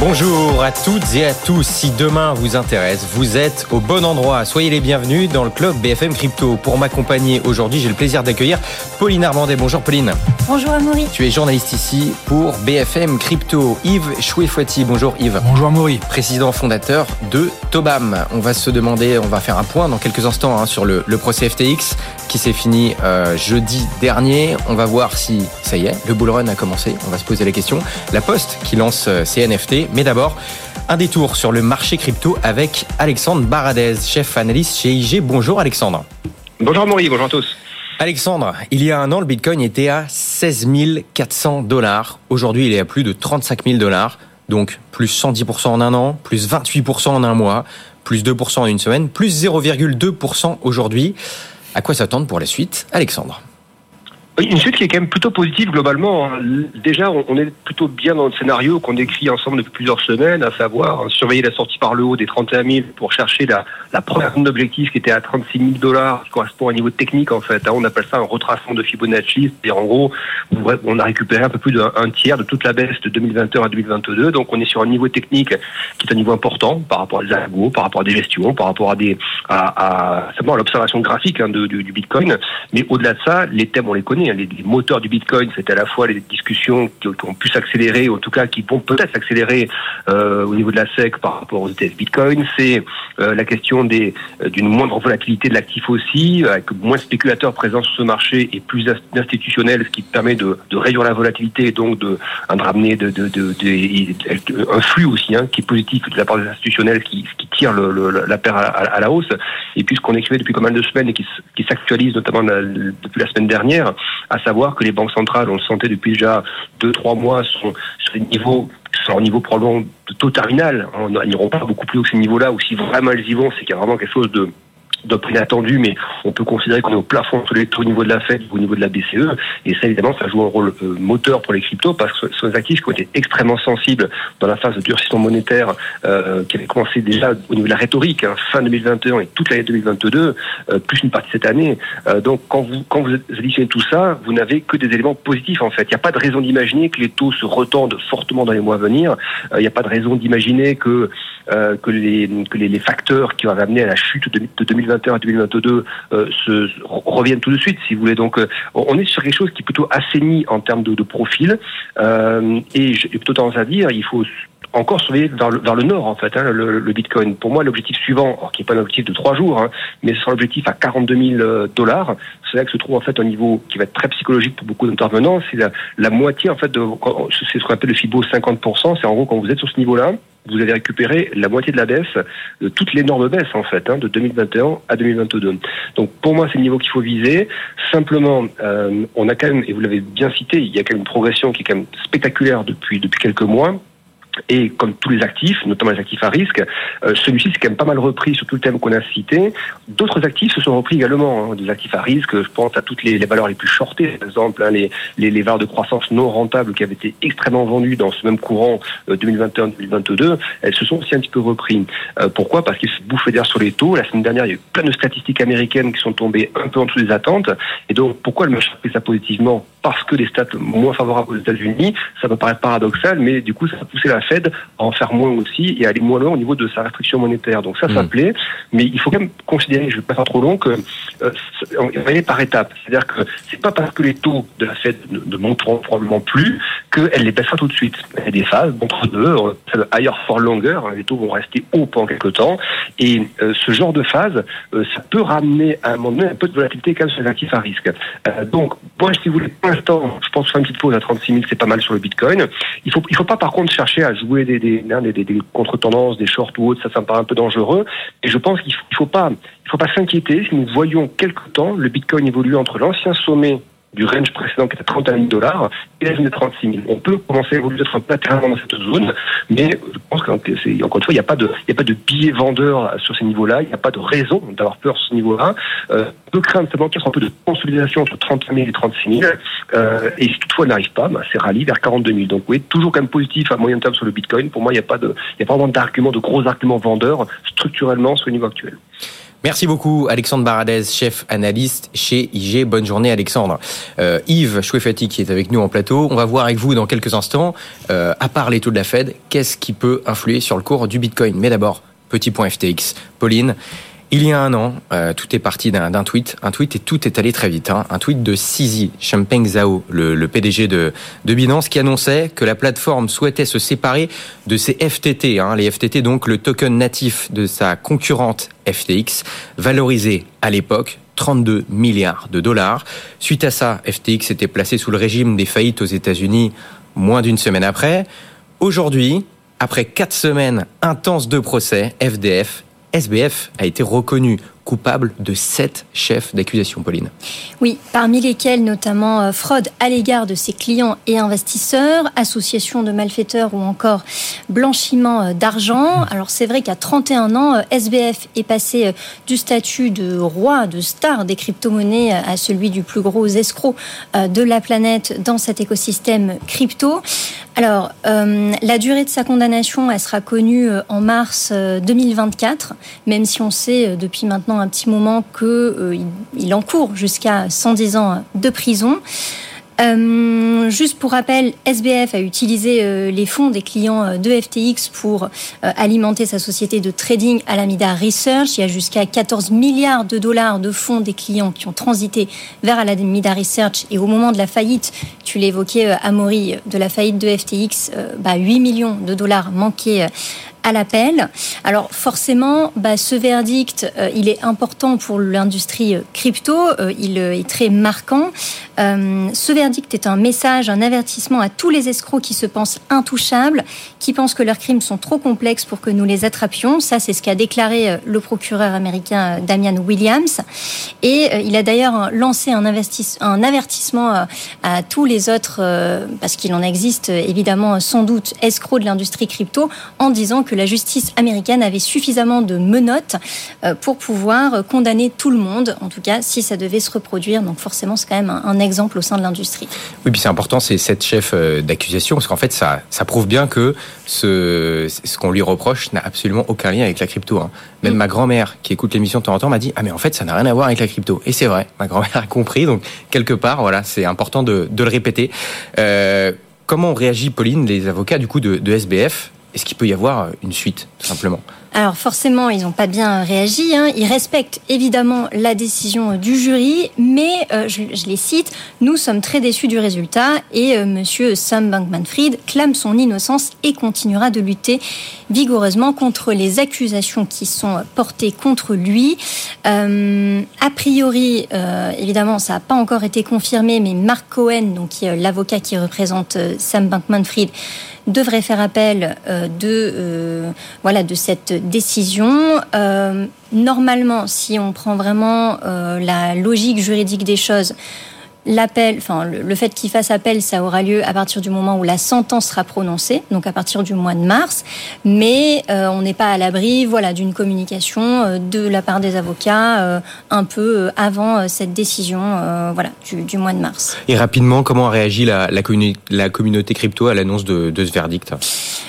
Bonjour à toutes et à tous. Si demain vous intéresse, vous êtes au bon endroit. Soyez les bienvenus dans le club BFM Crypto. Pour m'accompagner aujourd'hui, j'ai le plaisir d'accueillir Pauline Armandet. Bonjour Pauline. Bonjour Amaury. Tu es journaliste ici pour BFM Crypto. Yves Chouefouati. Bonjour Yves. Bonjour Amaury. Président fondateur de Tobam. On va se demander, on va faire un point dans quelques instants hein, sur le, le, procès FTX qui s'est fini euh, jeudi dernier. On va voir si ça y est, le bull run a commencé. On va se poser la question. La Poste qui lance euh, ses Mais d'abord, un détour sur le marché crypto avec Alexandre Baradez, chef analyste chez IG. Bonjour Alexandre. Bonjour Maurice, bonjour à tous. Alexandre, il y a un an, le Bitcoin était à 16 400 dollars. Aujourd'hui, il est à plus de 35 000 dollars. Donc, plus 110% en un an, plus 28% en un mois, plus 2% en une semaine, plus 0,2% aujourd'hui. À quoi s'attendre pour la suite Alexandre? Une suite qui est quand même plutôt positive globalement. Déjà, on est plutôt bien dans le scénario qu'on décrit ensemble depuis plusieurs semaines, à savoir surveiller la sortie par le haut des 31 000 pour chercher la, première zone d'objectif qui était à 36 000 dollars, qui correspond à un niveau technique en fait. Hein. On appelle ça un retracement de Fibonacci, c'est-à-dire en gros, on a récupéré un peu plus d'un tiers de toute la baisse de 2021 à 2022. Donc on est sur un niveau technique qui est un niveau important par rapport à des algos, par rapport à des gestions, par rapport à des à, à, l'observation graphique hein, du Bitcoin. Mais au-delà de ça, les thèmes on les connaît les, moteurs du Bitcoin, c'est à la fois les discussions qui, ont pu s'accélérer, en tout cas qui vont peut-être s'accélérer euh, au niveau de la SEC par rapport aux ETF Bitcoin. C'est euh, la question des euh, d'une moindre volatilité de l'actif aussi, avec moins de spéculateurs présents sur ce marché et plus d'institutionnels, ce qui permet de, de, réduire la volatilité et donc de, de ramener de, de, un flux aussi hein, qui est positif de la part des institutionnels qui, qui la paire à, la hausse. Et puis ce qu'on écrivait depuis pas mal de semaines et qui, s'actualise notamment depuis la semaine dernière, à savoir que les banques centrales, on le sentait depuis déjà deux, trois mois, sont sur des niveaux niveau probablement de taux terminal. Ils n'iront pas beaucoup plus haut que ces niveaux-là, ou si vraiment elles y vont, c'est qu'il y a vraiment quelque chose de d'un prix inattendu, mais on peut considérer qu'on est au plafond sur les, au niveau de la Fed, au niveau de la BCE, et ça évidemment ça joue un rôle euh, moteur pour les cryptos parce que ce sont des actifs qui ont été extrêmement sensibles dans la phase de durcissement monétaire euh, qui avait commencé déjà au niveau de la rhétorique, hein, fin 2021 et toute l'année 2022, euh, plus une partie de cette année. Euh, donc quand vous quand vous additionnez tout ça, vous n'avez que des éléments positifs en fait. Il n'y a pas de raison d'imaginer que les taux se retendent fortement dans les mois à venir. Euh, il n'y a pas de raison d'imaginer que que les que les, les, facteurs qui vont amener à la chute de, de 2020 2021 à 2022 euh, se, reviennent tout de suite, si vous voulez. Donc, euh, on est sur quelque chose qui est plutôt assaini en termes de, de profil. Euh, et j'ai plutôt tendance à dire, il faut encore surveiller vers le, vers le nord en fait hein, le, le, Bitcoin. Pour moi, l'objectif suivant, qui n'est pas un objectif de trois jours, hein, mais c'est l'objectif à 42 000 dollars. C'est là que se trouve en fait un niveau qui va être très psychologique pour beaucoup d'intervenants. C'est la, la, moitié en fait de, c'est ce qu'on appelle le Fibo 50%. C'est en gros quand vous êtes sur ce niveau-là, vous allez récupérer la moitié de la baisse, de toute l'énorme baisse en fait, hein, de 2021 à 2022. Donc pour moi, c'est le niveau qu'il faut viser. Simplement, euh, on a quand même, et vous l'avez bien cité, il y a quand même une progression qui est quand même spectaculaire depuis depuis quelques mois. Et comme tous les actifs, notamment les actifs à risque, euh, celui-ci c'est quand même pas mal repris sur tout le thème qu'on a cité. D'autres actifs se sont repris également, hein, des actifs à risque. Je pense à toutes les, valeurs les plus shortées, par exemple hein, les, les, les, valeurs de croissance non rentables qui avaient été extrêmement vendues dans ce même courant euh, 2021-2022. Elles se sont aussi un petit peu repris. Euh, pourquoi? Parce qu'ils se bouffaient d'air sur les taux. La semaine dernière, il y a eu plein de statistiques américaines qui sont tombées un peu en dessous des attentes. Et donc, pourquoi le marché pris ça positivement? Parce que les stats moins favorables aux États-Unis, ça me paraît paradoxal, mais du coup, ça a poussé la Fed à en faire moins aussi et aller moins loin au niveau de sa restriction monétaire. Donc ça, ça mmh. plaît, mais il faut quand même considérer, je ne vais pas faire trop long, que euh, on va aller par étapes. C'est-à-dire que c'est pas parce que les taux de la Fed ne, ne monteront probablement plus qu'elle les baissera tout de suite. Il y a des phases entre deux, higher for longer, hein, les taux vont rester hauts pendant quelques temps, et euh, ce genre de phase, euh, ça peut ramener à un moment donné un peu de volatilité quand même sur les actifs à risque. Euh, donc, moi, si vous voulez, pour l'instant, je pense faire une petite pause à 36 000, c'est pas mal sur le Bitcoin. Il faut, il faut pas par contre chercher à jouer des, des, contre-tendances, des shorts ou autres, ça, ça me paraît un peu dangereux. Et je pense qu'il ne faut pas s'inquiéter si nous voyons quelque temps le Bitcoin évoluer entre l'ancien sommet du range précédent qui était à 31 000 dollars et la zone de 36 000. On peut commencer à évoluer d'être latéralement dans cette zone, mais je pense que c'est, encore une fois, il n'y a pas de, il n'y a pas de billets vendeurs sur ces niveaux-là, il n'y a pas de raison d'avoir peur sur ce niveau-là. Euh, on peut craindre seulement qu'il y ait un peu de consolidation entre 31 000 et 36 000, euh, et si toutefois n'arrive pas, bah, c'est rallye vers 42 000. Donc oui, toujours quand même positif à moyen terme sur le Bitcoin. Pour moi, il n'y a pas de, il n'y a pas vraiment d'argument, de gros arguments vendeurs structurellement sur le niveau actuel. Merci beaucoup Alexandre Baradez, chef analyste chez IG. Bonne journée Alexandre. Euh, Yves Chouefati qui est avec nous en plateau. On va voir avec vous dans quelques instants, euh, à part les taux de la Fed, qu'est-ce qui peut influer sur le cours du Bitcoin. Mais d'abord, petit point FTX. Pauline, il y a un an, euh, tout est parti d'un tweet, un tweet et tout est allé très vite. Hein. Un tweet de Sisi Champeng Zhao, le, PDG de, de, Binance, qui annonçait que la plateforme souhaitait se séparer de ses FTT, hein. les FTT donc le token natif de sa concurrente FTX, valorisé à l'époque 32 milliards de dollars. Suite à ça, FTX était placé sous le régime des faillites aux États-Unis moins d'une semaine après. Aujourd'hui, après quatre semaines intenses de procès, FDF SBF a été reconnu coupable de sept chefs d'accusation, Pauline. Oui, parmi lesquels notamment euh, fraude à l'égard de ses clients et investisseurs, association de malfaiteurs ou encore blanchiment euh, d'argent. Alors c'est vrai qu'à 31 ans, euh, SBF est passé du statut de roi, de star des crypto-monnaies à celui du plus gros escroc de la planète dans cet écosystème crypto. Alors, la durée de sa condamnation, elle sera connue en mars 2024, même si on sait depuis maintenant un petit moment qu'il euh, encourt jusqu'à 110 ans de prison. Euh, juste pour rappel, SBF a utilisé euh, les fonds des clients de FTX pour alimenter sa société de trading Alameda Research. Il y a jusqu'à 14 milliards de dollars de fonds des clients qui ont transité vers Alameda Research. Et au moment de la faillite, tu l'évoquais, Amaury, de la faillite de FTX, bah, 8 millions de dollars manqués à l'appel. Alors forcément, bah, ce verdict, euh, il est important pour l'industrie euh, crypto, euh, il est très marquant. ce verdict est un message, un avertissement à tous les escrocs qui se pensent intouchables, qui pensent que leurs crimes sont trop complexes pour que nous les attrapions. Ça, c'est ce qu'a déclaré le procureur américain Damian Williams. Et il a d'ailleurs lancé un, un avertissement à tous les autres, parce qu'il en existe évidemment sans doute escrocs de l'industrie crypto, en disant que la justice américaine avait suffisamment de menottes euh, pour pouvoir condamner tout le monde, en tout cas si ça devait se reproduire. Donc forcément, c'est quand même un, exemple au sein de l'industrie. Oui, puis c'est important, c'est cette chef euh, d'accusation, parce qu'en fait, ça, ça prouve bien que ce, ce qu'on lui reproche n'a absolument aucun lien avec la crypto. Hein. Même mm. ma grand-mère, qui écoute l'émission de temps en temps, m'a dit Ah, mais en fait, ça n'a rien à voir avec la crypto. Et c'est vrai, ma grand-mère a compris. Donc, quelque part, voilà, c'est important de, de, le répéter. Euh, comment réagit, Pauline, les avocats du coup de, de SBF est-ce qu'il peut y avoir une suite, tout simplement? Alors forcément, ils n'ont pas bien réagi. Hein. Ils respectent évidemment la décision du jury, mais euh, je, les cite, nous sommes très déçus du résultat et euh, Monsieur Sam Bankman-Fried clame son innocence et continuera de lutter vigoureusement contre les accusations qui sont portées contre lui. Euh, a priori, évidemment, ça n'a pas encore été confirmé, mais Mark Cohen, donc l'avocat qui représente Sam Bankman-Fried, devrait faire appel euh, de, euh, voilà, de cette décision. Euh, normalement, si on prend vraiment la logique juridique des choses, L'appel, enfin le, fait qu'il fasse appel, ça aura lieu à partir du moment où la sentence sera prononcée, donc à partir du mois de mars. Mais euh, on n'est pas à l'abri, voilà, d'une communication euh, de la part des avocats euh, un peu avant cette décision, voilà, du, mois de mars. Et rapidement, comment a réagi la, la, communauté crypto à l'annonce de, ce verdict?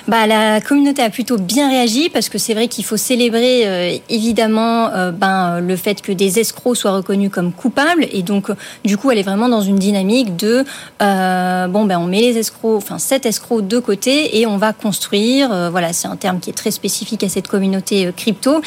Bah, la communauté a plutôt bien réagi parce que c'est vrai qu'il faut célébrer évidemment ben, le fait que des escrocs soient reconnus comme coupables et donc du coup elle est vraiment dans une dynamique de euh, bon ben on met les escrocs, enfin sept escrocs de côté et on va construire. Euh, voilà, c'est un terme qui est très spécifique à cette communauté euh, crypto.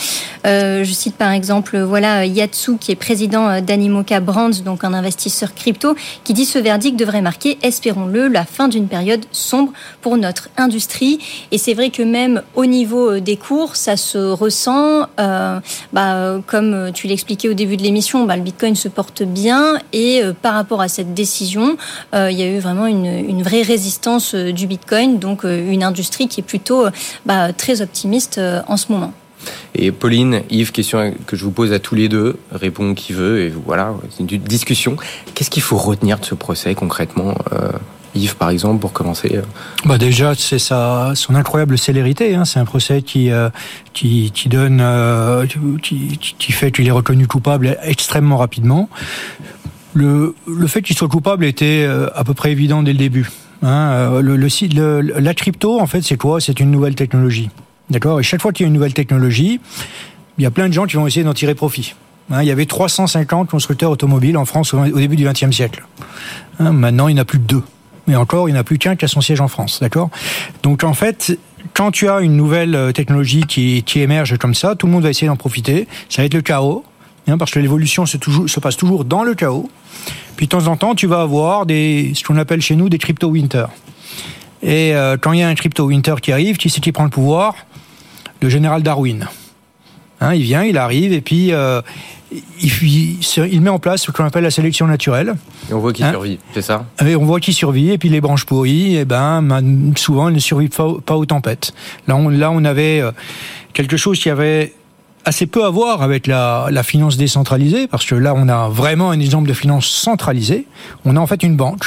je cite par exemple voilà Yatsu qui est président d'Animoca Brands, donc un investisseur crypto, qui dit ce verdict devrait marquer, espérons-le, la fin d'une période sombre pour notre industrie. Et c'est vrai que même au niveau des cours, ça se ressent. bah, comme tu l'expliquais au début de l'émission, bah, le Bitcoin se porte bien et par à cette décision, euh, il y a eu vraiment une, vraie résistance euh, du Bitcoin, donc euh, une industrie qui est plutôt bah, très optimiste en ce moment. Et Pauline, Yves, question que je vous pose à tous les deux, répond qui veut, et voilà, c'est une discussion. Qu'est-ce qu'il faut retenir de ce procès concrètement Yves, par exemple, pour commencer bah Déjà, c'est sa, son incroyable célérité. Hein. C'est un procès qui, qui, qui, donne, qui, qui, fait qu'il est reconnu coupable extrêmement rapidement. Le, le fait qu'il soit coupable était à peu près évident dès le début. Hein, le, le, la crypto, en fait, c'est quoi? C'est une nouvelle technologie. D'accord? Et chaque fois qu'il y a une nouvelle technologie, il y a plein de gens qui vont essayer d'en tirer profit. Hein, il y avait 350 constructeurs automobiles en France au, début du XXe siècle. Hein, maintenant, il n'y en a plus que deux. Mais encore, il n'y en a plus qu'un qui a son siège en France. D'accord? Donc, en fait, quand tu as une nouvelle euh, technologie qui, qui émerge comme ça, tout le monde va essayer d'en profiter. Ça va être le chaos, parce que l'évolution se, se passe toujours dans le chaos. Puis de temps en temps, tu vas avoir des, ce qu'on appelle chez nous des crypto winter. Et euh, quand il y a un crypto winter qui arrive, qui c'est qui prend le pouvoir Le général Darwin. Hein, il vient, il arrive, et puis euh, il, il, met en place ce qu'on appelle la sélection naturelle. Et on voit qu'il hein survit, c'est ça? Et On voit qu'il survit, et puis les branches pourries, et eh ben, souvent, elles ne survivent pas, aux tempêtes. Là, on, là, on avait euh, quelque chose qui avait assez peu à voir avec la, la, finance décentralisée, parce que là, on a vraiment un exemple de finance centralisée. On a en fait une banque.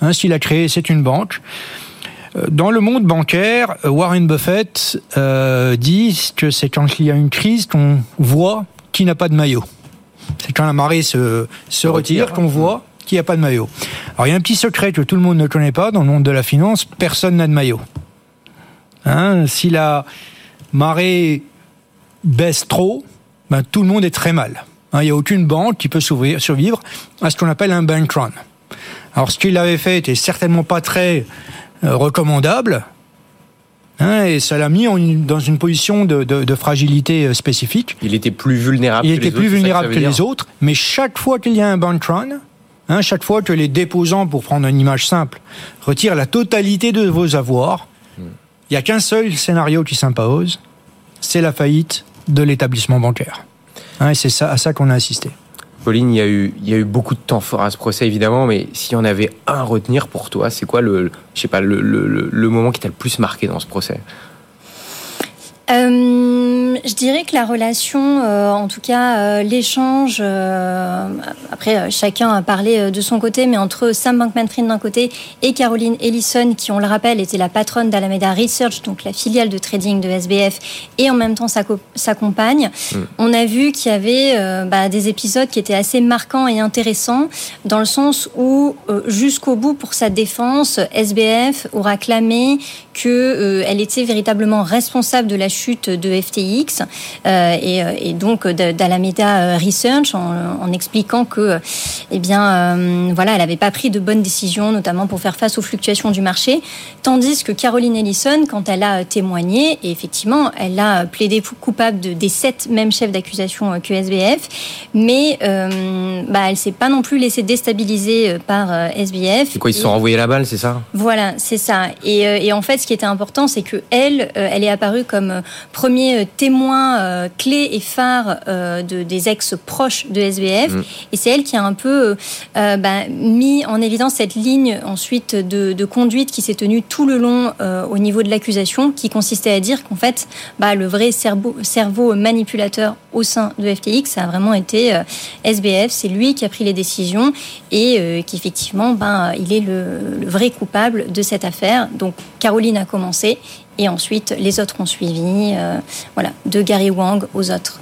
Hein, S'il a créé, c'est une banque. Euh, dans le monde bancaire, Warren Buffett euh, dit que c'est quand il y a une crise qu'on voit qui n'a pas de maillot. C'est quand la marée se, se retire qu'on voit qu'il n'y a pas de maillot. Alors il y a un petit secret que tout le monde ne connaît pas dans le monde de la finance, personne n'a de maillot. Hein, si la marée baisse trop, ben, tout le monde est très mal. Hein, il n'y a aucune banque qui peut survivre à ce qu'on appelle un bank run. Alors ce qu'il avait fait était certainement pas très euh, recommandable, hein, et ça l'a mis dans une position de, fragilité euh, spécifique. Il était plus vulnérable. Il était plus vulnérable que, les autres, mais chaque fois qu'il y a un bank run, hein, chaque fois que les déposants, pour prendre une image simple, retirent la totalité de vos avoirs, hmm. il n'y a qu'un seul scénario qui s'impose, c'est la faillite de l'établissement bancaire. Hein, et c'est ça, à ça qu'on a assisté. Pauline, il y, a eu, il y a eu beaucoup de temps fort à ce procès, évidemment, mais s'il y en avait un à retenir pour toi, c'est quoi le, je sais pas, le, le, le moment qui t'a le plus marqué dans ce procès? Euh, je dirais que la relation, euh, en tout cas euh, l'échange, euh, après chacun a parlé de son côté, mais entre Sam Bankman-Fried d'un côté et Caroline Ellison, qui on le rappelle était la patronne d'Alameda Research, donc la filiale de trading de SBF, et en même temps sa, sa compagne, mm. on a vu qu'il y avait bah, des épisodes qui étaient assez marquants et intéressants, dans le sens où jusqu'au bout pour sa défense, SBF aura clamé qu'elle était véritablement responsable de la chute de FTX euh, et, euh, et, donc d'Alameda Research en, en, expliquant que, eh bien, euh, voilà, elle n'avait pas pris de bonnes décisions, notamment pour faire face aux fluctuations du marché, tandis que Caroline Ellison, quand elle a témoigné, et effectivement, elle a plaidé coupable de, des sept mêmes chefs d'accusation que SBF, mais euh, bah, elle s'est pas non plus laissée déstabiliser par SBF. C'est quoi, ils se sont renvoyés la balle, c'est ça? Voilà, c'est ça. Et, et, en fait, ce qui était important, c'est que elle, elle est apparue comme premier euh, témoin euh, clé et phare euh, de, des ex-proches de SBF. Mm. Et c'est elle qui a un peu bah, mis en évidence cette ligne ensuite de, de conduite qui s'est tenue tout le long au niveau de l'accusation, qui consistait à dire qu'en fait, bah, le vrai cerveau, cerveau manipulateur au sein de FTX, ça a vraiment été SBF. C'est lui qui a pris les décisions et qu'effectivement, ben, il est le, le vrai coupable de cette affaire. Donc Caroline a commencé et ensuite, les autres ont suivi, euh, voilà, de Gary Wang aux autres.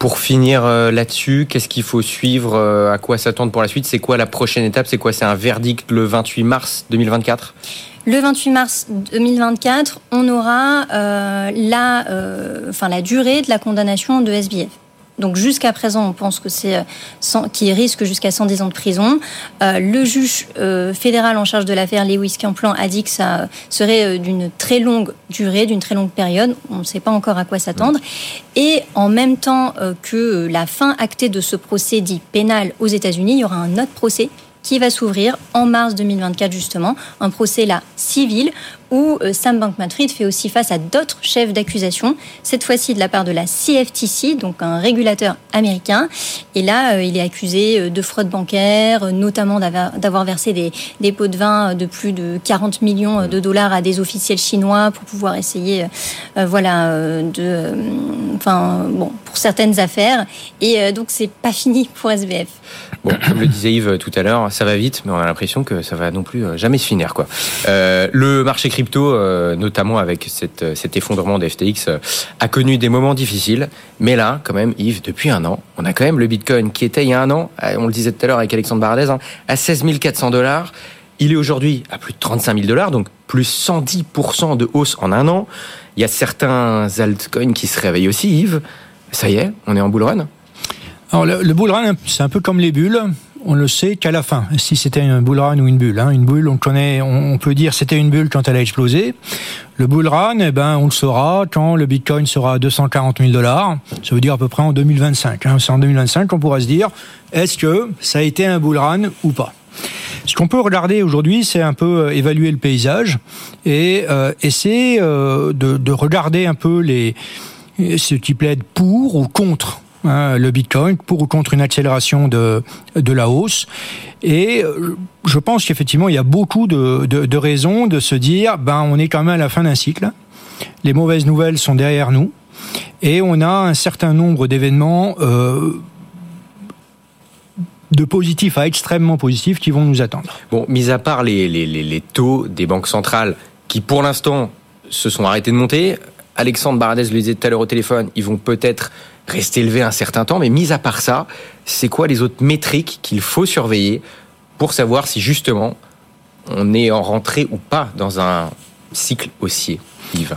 Pour finir euh, là-dessus, qu'est-ce qu'il faut suivre euh, À quoi s'attendre pour la suite? C'est quoi la prochaine étape? C'est quoi? C'est un verdict le 28 mars 2024 le 28 mars 2024, on aura la, enfin, la durée de la condamnation de SBF. Donc jusqu'à présent, on pense que c'est euh, qui risque jusqu'à 110 ans de prison. Euh, le juge euh, fédéral en charge de l'affaire Lewis Camplan a dit que ça serait d'une très longue durée, d'une très longue période. On ne sait pas encore à quoi s'attendre. Et en même temps que la fin actée de ce procès dit pénal aux États-Unis, il y aura un autre procès qui va s'ouvrir en mars 2024 justement, un procès là civil où euh, Sam Bankman-Fried fait aussi face à d'autres chefs d'accusation, cette fois-ci de la part de la CFTC, donc un régulateur américain. Et là, euh, il est accusé euh, de fraude bancaire, notamment d'avoir versé des, pots de vin de plus de 40 millions de dollars à des officiels chinois pour pouvoir essayer, voilà, de, enfin, bon, pour certaines affaires. Et donc, c'est pas fini pour SBF. Bon, comme le disait Yves tout à l'heure, ça va vite, mais on a l'impression que ça va non plus jamais se finir, quoi. Euh, le marché crypto, euh, notamment avec euh, cet effondrement des FTX, a connu des moments difficiles. Mais là, quand même, Yves, depuis un an, on a quand même le Bitcoin qui était il y a un an, on le disait tout à l'heure avec Alexandre Baradez, hein, à 16 400 dollars. Il est aujourd'hui à plus de 35 000 dollars, donc plus 110% de hausse en un an. Il y a certains altcoins qui se réveillent aussi, Yves. Ça y est, on est en bull run alors le, le bull run, c'est un peu comme les bulles on le sait qu'à la fin, si c'était un bull run ou une bulle. Hein. Une bulle, on connaît, on peut dire c'était une bulle quand elle a explosé. Le bull run, eh ben, on le saura quand le Bitcoin sera à 240 000 dollars. Ça veut dire à peu près en 2025. Hein. C'est en 2025 qu'on pourra se dire est-ce que ça a été un bull run ou pas? Ce qu'on peut regarder aujourd'hui, c'est un peu euh, évaluer le paysage et euh, essayer euh, de, de, regarder un peu les ce qui plaide pour ou contre Hein, le Bitcoin pour ou contre une accélération de, de la hausse. Et euh, je pense qu'effectivement, il y a beaucoup de, de, raisons de se dire, ben, on est quand même à la fin d'un cycle. Les mauvaises nouvelles sont derrière nous. Et on a un certain nombre d'événements euh, de positifs à extrêmement positifs qui vont nous attendre. Bon, mis à part les, les, les taux des banques centrales qui, pour l'instant, se sont arrêtés de monter, Alexandre Baradez le disait tout à l'heure au téléphone, ils vont peut-être rester élevés un certain temps, mais mis à part ça, c'est quoi les autres métriques qu'il faut surveiller pour savoir si justement on est en rentrée ou pas dans un cycle haussier.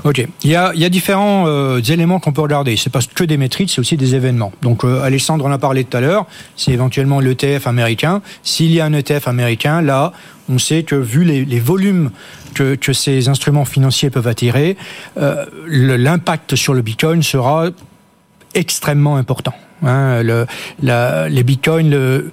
Ok, il y a, il y a différents euh, éléments qu'on peut regarder. C'est pas que des métriques, c'est aussi des événements. Donc euh, Alexandre en a parlé tout à l'heure. C'est éventuellement l'ETF américain. S'il y a un ETF américain, là, on sait que vu les, volumes que, que, ces instruments financiers peuvent attirer, euh, l'impact sur le Bitcoin sera extrêmement important. Hein. Le, les bitcoins, le,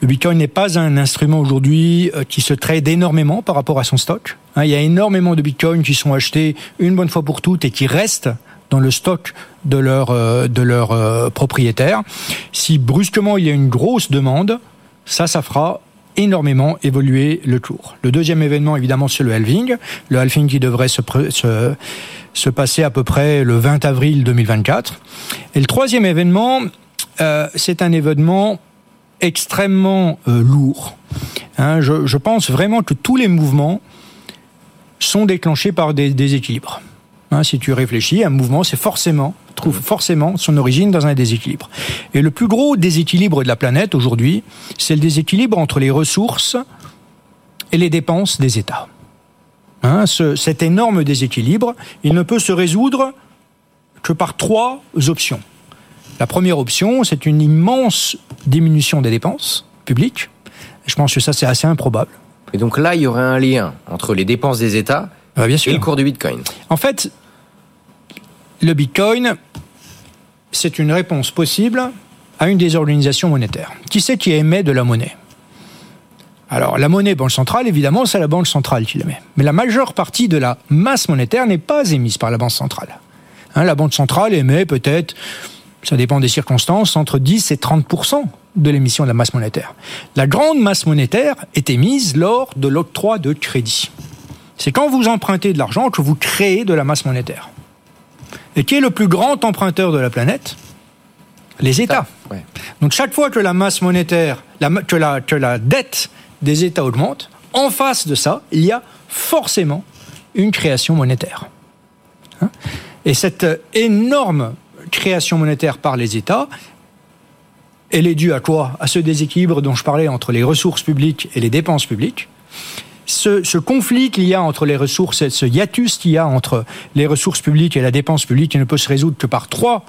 le Bitcoin n'est pas un instrument aujourd'hui euh, qui se trade énormément par rapport à son stock. Hein. Il y a énormément de Bitcoins qui sont achetés une bonne fois pour toutes et qui restent dans le stock de leur euh, de leur euh, propriétaire. Si brusquement il y a une grosse demande, ça, ça fera énormément évoluer le cours. Le deuxième événement, évidemment, c'est le halving. Le halving qui devrait se, se, se, passer à peu près le 20 avril 2024. Et le troisième événement, euh, c'est un événement extrêmement euh, lourd. Hein, je, pense vraiment que tous les mouvements sont déclenchés par des déséquilibres. Hein, si tu réfléchis, un mouvement, c'est forcément trouve forcément son origine dans un déséquilibre. Et le plus gros déséquilibre de la planète aujourd'hui, c'est le déséquilibre entre les ressources et les dépenses des États. Hein, ce, cet énorme déséquilibre, il ne peut se résoudre que par trois options. La première option, c'est une immense diminution des dépenses publiques. Je pense que ça, c'est assez improbable. Et donc là, il y aurait un lien entre les dépenses des États ah, bien sûr. et le cours du Bitcoin. En fait, le Bitcoin, c'est une réponse possible à une des organisations monétaires. Qui c'est qui émet de la monnaie? Alors, la monnaie banque centrale, évidemment, c'est la banque centrale qui l'émet. Mais la majeure partie de la masse monétaire n'est pas émise par la banque centrale. Hein, la banque centrale émet peut-être, ça dépend des circonstances, entre 10 et 30% de l'émission de la masse monétaire. La grande masse monétaire est émise lors de l'octroi de crédit. C'est quand vous empruntez de l'argent que vous créez de la masse monétaire. Et qui est le plus grand emprunteur de la planète Les États. Donc chaque fois que la masse monétaire, que, la, que la dette des États augmente, en face de ça, il y a forcément une création monétaire. Hein et cette énorme création monétaire par les États, elle est due à quoi? À ce déséquilibre dont je parlais entre les ressources publiques et les dépenses publiques ce, conflit qu'il y a entre les ressources, ce hiatus qu'il y a entre les ressources publiques et la dépense publique, il ne peut se résoudre que par trois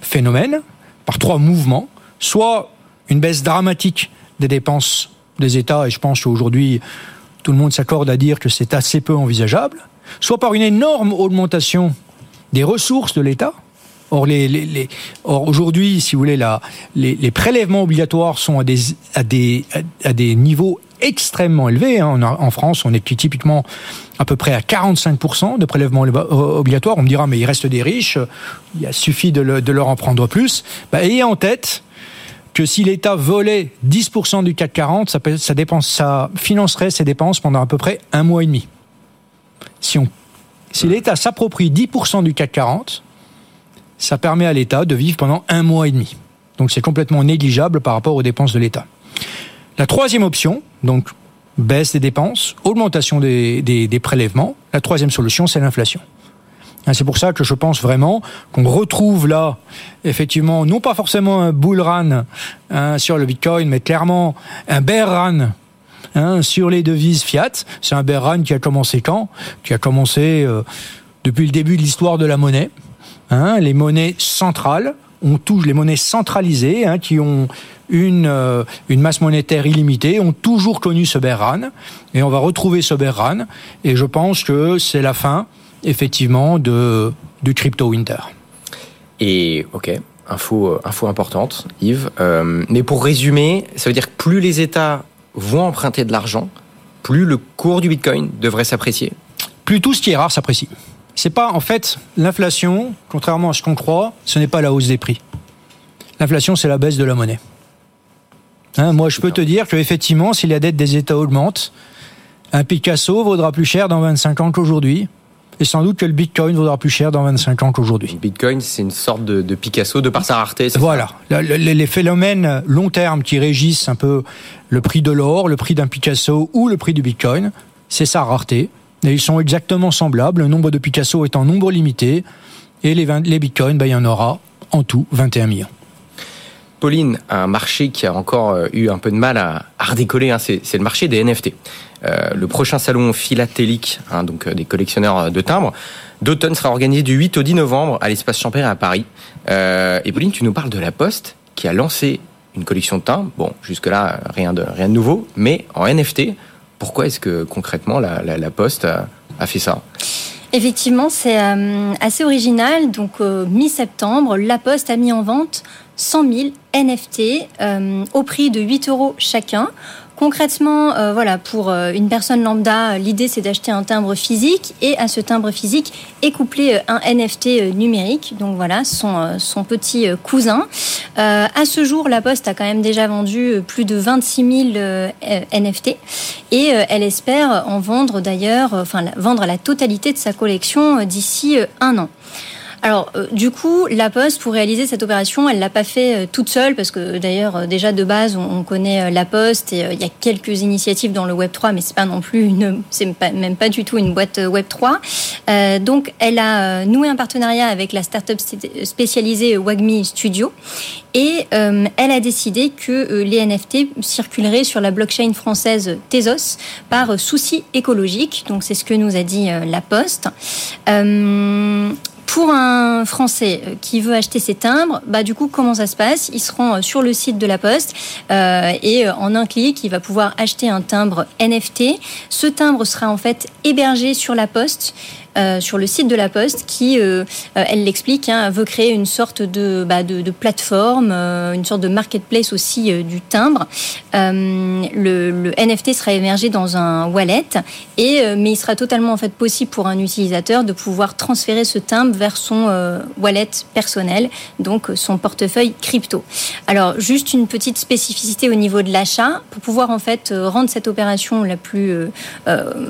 phénomènes, par trois mouvements, soit une baisse dramatique des dépenses des États, et je pense qu'aujourd'hui, tout le monde s'accorde à dire que c'est assez peu envisageable, soit par une énorme augmentation des ressources de l'État, Or, aujourd'hui, si vous voulez, les, prélèvements obligatoires sont à des, à, des, à des niveaux extrêmement élevés. Hein. En France, on est typiquement à peu près à 45% de prélèvements obligatoires. On me dira, mais il reste des riches, il suffit de, leur en prendre plus. Bah, ayez en tête que si l'État volait 10% du CAC 40, ça, ça, dépense, ça financerait ses dépenses pendant à peu près un mois et demi. Si, on, si l'État s'approprie 10% du CAC 40, ça permet à l'État de vivre pendant un mois et demi. Donc c'est complètement négligeable par rapport aux dépenses de l'État. La troisième option, donc baisse des dépenses, augmentation des, des prélèvements. La troisième solution, c'est l'inflation. Hein, c'est pour ça que je pense vraiment qu'on retrouve là, effectivement, non pas forcément un bull run hein, sur le Bitcoin, mais clairement un bear run hein, sur les devises fiat. C'est un bear run qui a commencé quand? Qui a commencé euh, depuis le début de l'histoire de la monnaie. les monnaies centrales, on touche les monnaies centralisées qui ont une, euh, une masse monétaire illimitée ont toujours connu ce bear run et on va retrouver ce bear run et je pense que c'est la fin effectivement de, du crypto winter. Et ok, info, euh, info importante, Yves. Euh, mais pour résumer, ça veut dire que plus les États vont emprunter de l'argent, plus le cours du Bitcoin devrait s'apprécier. Plus tout ce qui est rare s'apprécie. C'est pas en fait l'inflation, contrairement à ce qu'on croit, ce n'est pas la hausse des prix. L'inflation, c'est la baisse de la monnaie. Hein, moi, je peux te dire que effectivement, si la dette des États augmente, un Picasso vaudra plus cher dans 25 ans qu'aujourd'hui. Et sans doute que le Bitcoin vaudra plus cher dans 25 ans qu'aujourd'hui. Le Bitcoin, c'est une sorte de, Picasso de par sa rareté. Voilà. les phénomènes long terme qui régissent un peu le prix de l'or, le prix d'un Picasso ou le prix du Bitcoin, c'est sa rareté. Et ils sont exactement semblables. Le nombre de Picasso est en nombre limité. Et les, les Bitcoins, ben, il y en aura en tout 21 millions. Pauline, un marché qui a encore euh, eu un peu de mal à, redécoller, hein, c'est le marché des NFT. Euh, le prochain salon philatélique, hein, donc euh, des collectionneurs de timbres, d'automne sera organisé du 8 au 10 novembre à l'espace Champère à Paris. et Pauline, tu nous parles de la Poste qui a lancé une collection de timbres. Bon, jusque-là, rien de, rien de nouveau, mais en NFT. Pourquoi est-ce que concrètement la, Poste a fait ça? Effectivement, c'est euh, assez original. Donc, mi-septembre, La Poste a mis en vente 100 000 NFT au prix de 8 euros chacun Concrètement, euh, voilà, pour euh, une personne lambda, l'idée c'est d'acheter un timbre physique et à ce timbre physique est couplé euh, un NFT numérique. Donc voilà, son, son petit cousin. à ce jour, la Poste a quand même déjà vendu plus de 26 000 NFT et elle espère en vendre d'ailleurs, enfin vendre la totalité de sa collection d'ici un an. Alors, euh, du coup, La Poste, pour réaliser cette opération, elle l'a pas fait euh, toute seule, parce que d'ailleurs, euh, déjà de base, on, connaît La Poste et il y a quelques initiatives dans le Web 3, mais c'est pas non plus une, c'est même pas du tout une boîte Web 3. donc, elle a noué un partenariat avec la start-up spécialisée Wagmi Studio et elle a décidé que les NFT circuleraient sur la blockchain française Tezos par souci écologique. Donc, c'est ce que nous a dit La Poste. Pour un Français euh, qui veut acheter ses timbres, bah du coup comment ça se passe? Il se rend euh, sur le site de la Poste euh, et en un clic, il va pouvoir acheter un timbre NFT. Ce timbre sera en fait hébergé sur la Poste. Euh, sur le site de la Poste qui, euh, euh, elle l'explique, hein, veut créer une sorte de, bah, plateforme, une sorte de marketplace aussi du timbre. Le, NFT sera émergé dans un wallet, et, mais il sera totalement possible pour un utilisateur de pouvoir transférer ce timbre vers son wallet personnel, donc son portefeuille crypto. Alors juste une petite spécificité au niveau de l'achat pour pouvoir en fait rendre cette opération la plus,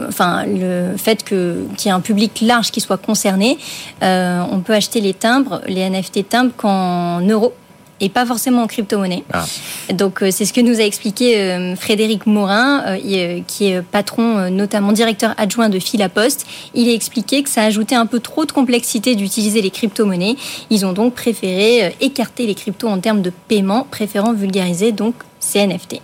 enfin le fait que qu'il y ait un public large qui soit concerné. Euh, on peut acheter les timbres, les NFT timbres qu'en euros et pas forcément en crypto-monnaie. Ah. Donc euh, c'est ce que nous a expliqué euh, Frédéric Morin, qui est patron, notamment directeur adjoint de Philapost. Il a expliqué que ça ajoutait un peu trop de complexité d'utiliser les crypto-monnaies. Ils ont donc préféré écarter les cryptos en termes de paiement, préférant vulgariser donc ces NFT.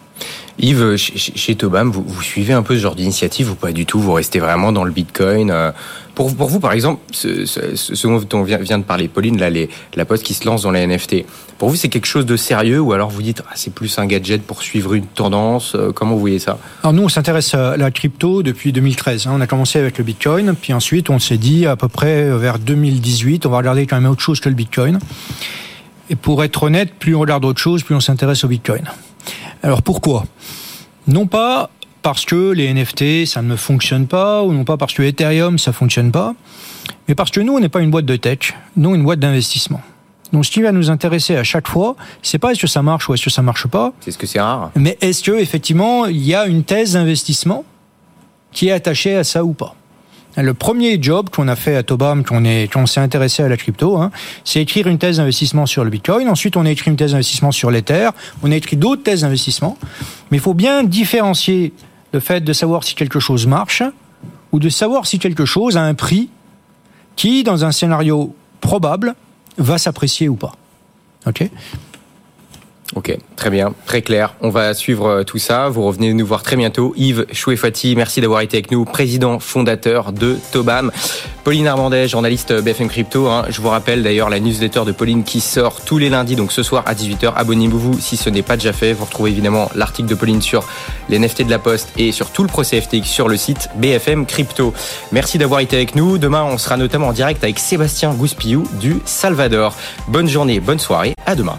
Yves, chez Tobam, vous, vous, suivez un peu ce genre d'initiative ou pas du tout? Vous restez vraiment dans le Bitcoin euh, pour, pour vous, par exemple, ce, ce, dont on vient, de parler, Pauline, là, les, la poste qui se lance dans les NFT, pour vous, c'est quelque chose de sérieux ou alors vous dites, ah, c'est plus un gadget pour suivre une tendance euh, Comment vous voyez ça? Alors nous, on s'intéresse à la crypto depuis 2013. Hein. On a commencé avec le Bitcoin, puis ensuite, on s'est dit, à peu près vers 2018, on va regarder quand même autre chose que le Bitcoin. Et pour être honnête, plus on regarde autre chose, plus on s'intéresse au Bitcoin. Alors pourquoi? Non pas parce que les NFT, ça ne fonctionne pas, ou non pas parce que Ethereum, ça fonctionne pas, mais parce que nous, on n'est pas une boîte de tech, nous, une boîte d'investissement. Donc, ce qui va nous intéresser à chaque fois, c'est pas est-ce que ça marche ou est-ce que ça marche pas. C'est ce que c'est rare. Mais est-ce que effectivement, il y a une thèse d'investissement qui est attachée à ça ou pas le premier job qu'on a fait à Tobam, qu'on on s'est intéressé à la crypto, hein, c'est écrire une thèse d'investissement sur le Bitcoin. Ensuite, on a écrit une thèse d'investissement sur l'Ether. On a écrit d'autres thèses d'investissement. Mais il faut bien différencier le fait de savoir si quelque chose marche ou de savoir si quelque chose a un prix qui, dans un scénario probable, va s'apprécier ou pas. OK? Ok, très bien, très clair. On va suivre euh, tout ça. Vous revenez nous voir très bientôt. Yves Chouefati, merci d'avoir été avec nous, président fondateur de Tobam. Pauline Armandet, journaliste BFM Crypto. Hein. Je vous rappelle d'ailleurs la newsletter de Pauline qui sort tous les lundis, donc ce soir à 18h. Abonnez-vous si ce n'est pas déjà fait. Vous retrouvez évidemment l'article de Pauline sur les NFT de la Poste et sur tout le procès FTX sur le site BFM Crypto. Merci d'avoir été avec nous. Demain, on sera notamment en direct avec Sébastien Gouspillou du Salvador. Bonne journée, bonne soirée. À demain.